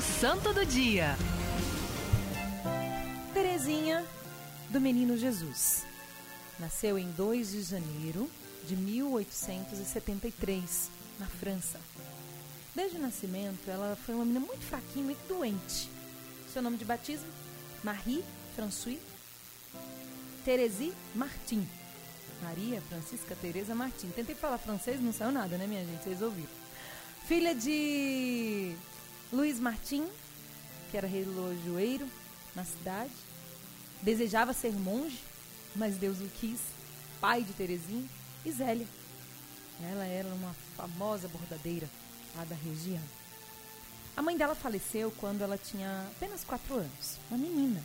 Santo do Dia. Terezinha do Menino Jesus. Nasceu em 2 de janeiro de 1873, na França. Desde o nascimento, ela foi uma menina muito fraquinha, muito doente. Seu nome de batismo? Marie François Thérèse Martin. Maria Francisca Teresa Martin. Tentei falar francês, não saiu nada, né, minha gente? Vocês ouviram. Filha de Luiz Martin, que era relojoeiro na cidade. Desejava ser monge, mas Deus o quis. Pai de Terezinha. E Zélia. Ela era uma famosa bordadeira lá da região. A mãe dela faleceu quando ela tinha apenas quatro anos, uma menina.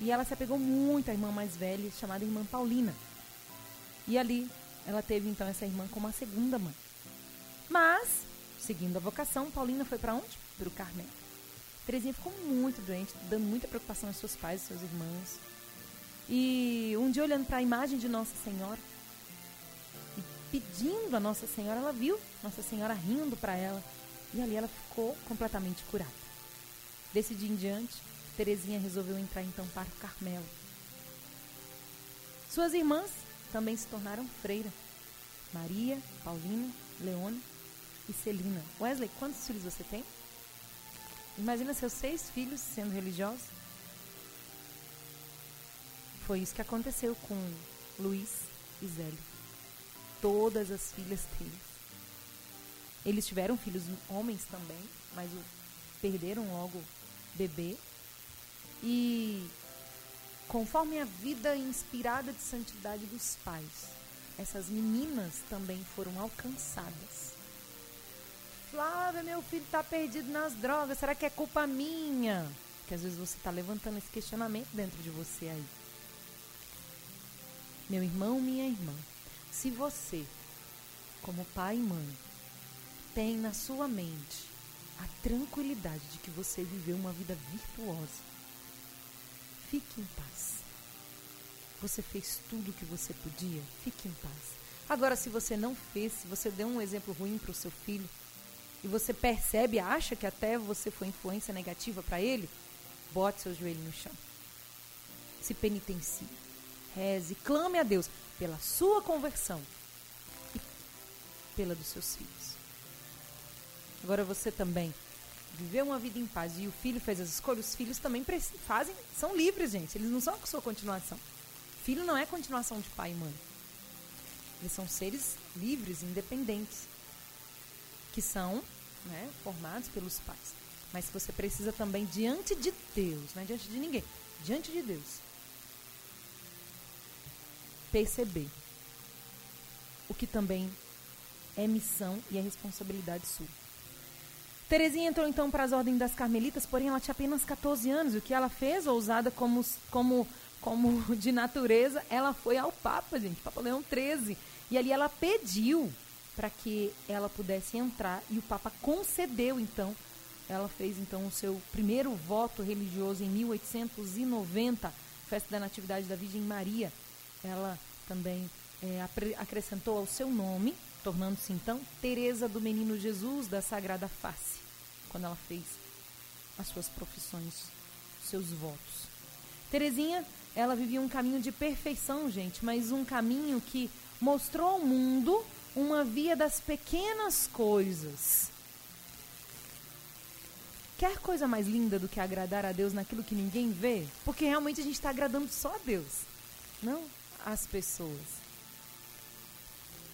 E ela se apegou muito à irmã mais velha, chamada irmã Paulina. E ali ela teve então essa irmã como a segunda mãe. Mas, seguindo a vocação, Paulina foi para onde? Para o Carmelo. Terezinha ficou muito doente, dando muita preocupação aos seus pais e seus irmãos. E um dia, olhando para a imagem de Nossa Senhora, e pedindo a Nossa Senhora, ela viu Nossa Senhora rindo para ela. E ali ela ficou completamente curada. Desse dia em diante, Terezinha resolveu entrar então para o Carmelo. Suas irmãs também se tornaram freira. Maria, Paulina, Leone e Celina. Wesley, quantos filhos você tem? Imagina seus seis filhos sendo religiosos. Foi isso que aconteceu com Luiz e Zélio. Todas as filhas deles. Eles tiveram filhos homens também, mas perderam logo bebê. E conforme a vida inspirada de santidade dos pais, essas meninas também foram alcançadas. Flávia, meu filho está perdido nas drogas, será que é culpa minha? Que às vezes você está levantando esse questionamento dentro de você aí. Meu irmão, minha irmã, se você, como pai e mãe, tem na sua mente a tranquilidade de que você viveu uma vida virtuosa, fique em paz. Você fez tudo o que você podia, fique em paz. Agora, se você não fez, se você deu um exemplo ruim para o seu filho, e você percebe, acha que até você foi influência negativa para ele, bote seu joelho no chão. Se penitencie reze, clame a Deus pela sua conversão e pela dos seus filhos. Agora você também viveu uma vida em paz e o filho fez as escolhas, os filhos também fazem, são livres, gente. Eles não são a sua continuação. Filho não é continuação de pai e mãe. Eles são seres livres, independentes, que são né, formados pelos pais. Mas você precisa também, diante de Deus, não é diante de ninguém, diante de Deus, perceber o que também é missão e é responsabilidade sua. Terezinha entrou então para as ordens das carmelitas, porém ela tinha apenas 14 anos. O que ela fez, ousada como, como, como de natureza, ela foi ao Papa, gente, Papa Leão XIII. E ali ela pediu para que ela pudesse entrar e o Papa concedeu então. Ela fez então o seu primeiro voto religioso em 1890, festa da Natividade da Virgem Maria ela também é, acrescentou ao seu nome, tornando-se então Teresa do Menino Jesus da Sagrada Face, quando ela fez as suas profissões, seus votos. Terezinha, ela vivia um caminho de perfeição, gente, mas um caminho que mostrou ao mundo uma via das pequenas coisas. Quer coisa mais linda do que agradar a Deus naquilo que ninguém vê? Porque realmente a gente está agradando só a Deus. Não? as pessoas.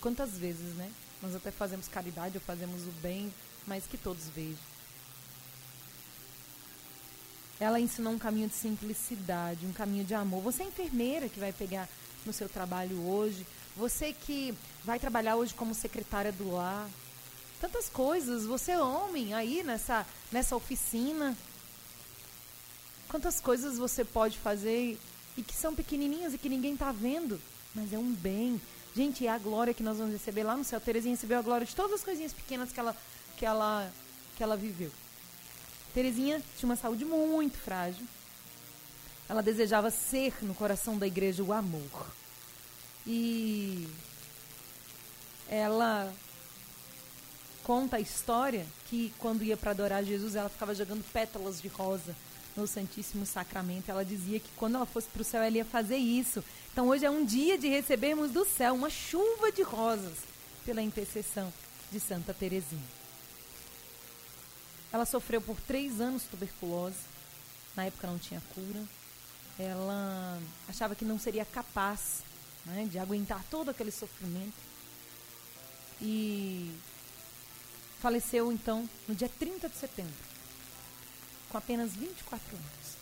Quantas vezes, né? Nós até fazemos caridade ou fazemos o bem, mas que todos vejam. Ela ensinou um caminho de simplicidade, um caminho de amor. Você é enfermeira que vai pegar no seu trabalho hoje, você que vai trabalhar hoje como secretária do lar. Tantas coisas, você é homem aí nessa nessa oficina. Quantas coisas você pode fazer e que são pequenininhas e que ninguém está vendo, mas é um bem. Gente, é a glória que nós vamos receber lá no céu. Terezinha recebeu a glória de todas as coisinhas pequenas que ela, que ela, que ela viveu. Terezinha tinha uma saúde muito frágil. Ela desejava ser no coração da igreja o amor. E ela conta a história que quando ia para adorar Jesus, ela ficava jogando pétalas de rosa no Santíssimo Sacramento. Ela dizia que quando ela fosse para o céu, ela ia fazer isso. Então hoje é um dia de recebermos do céu uma chuva de rosas pela intercessão de Santa Teresinha. Ela sofreu por três anos tuberculose. Na época não tinha cura. Ela achava que não seria capaz né, de aguentar todo aquele sofrimento. E faleceu então no dia 30 de setembro, com apenas 24 anos.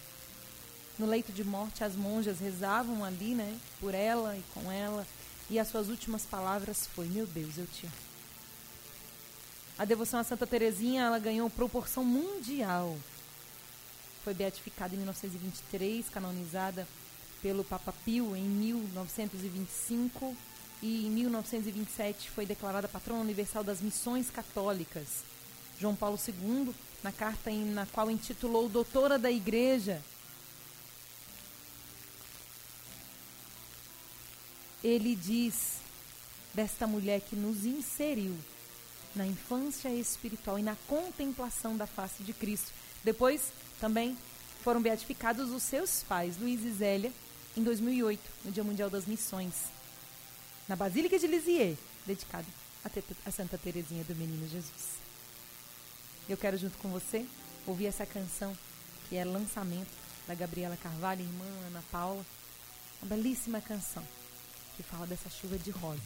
No leito de morte, as monjas rezavam ali, né, por ela e com ela, e as suas últimas palavras foi: "Meu Deus, eu te amo". A devoção a Santa Teresinha, ela ganhou proporção mundial. Foi beatificada em 1923, canonizada pelo Papa Pio em 1925 e em 1927 foi declarada patrona universal das missões católicas. João Paulo II, na carta em, na qual intitulou Doutora da Igreja, ele diz desta mulher que nos inseriu na infância espiritual e na contemplação da face de Cristo. Depois também foram beatificados os seus pais, Luiz e Zélia, em 2008, no Dia Mundial das Missões na Basílica de Lisieux, dedicado a Santa Teresinha do Menino Jesus. Eu quero, junto com você, ouvir essa canção que é lançamento da Gabriela Carvalho, irmã Ana Paula. Uma belíssima canção que fala dessa chuva de rosas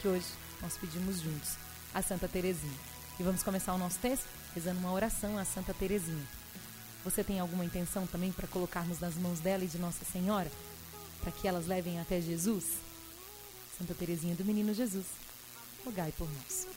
que hoje nós pedimos juntos a Santa Teresinha. E vamos começar o nosso texto rezando uma oração a Santa Teresinha. Você tem alguma intenção também para colocarmos nas mãos dela e de Nossa Senhora? Para que elas levem até Jesus? Santa Teresinha do Menino Jesus, rogai por nós.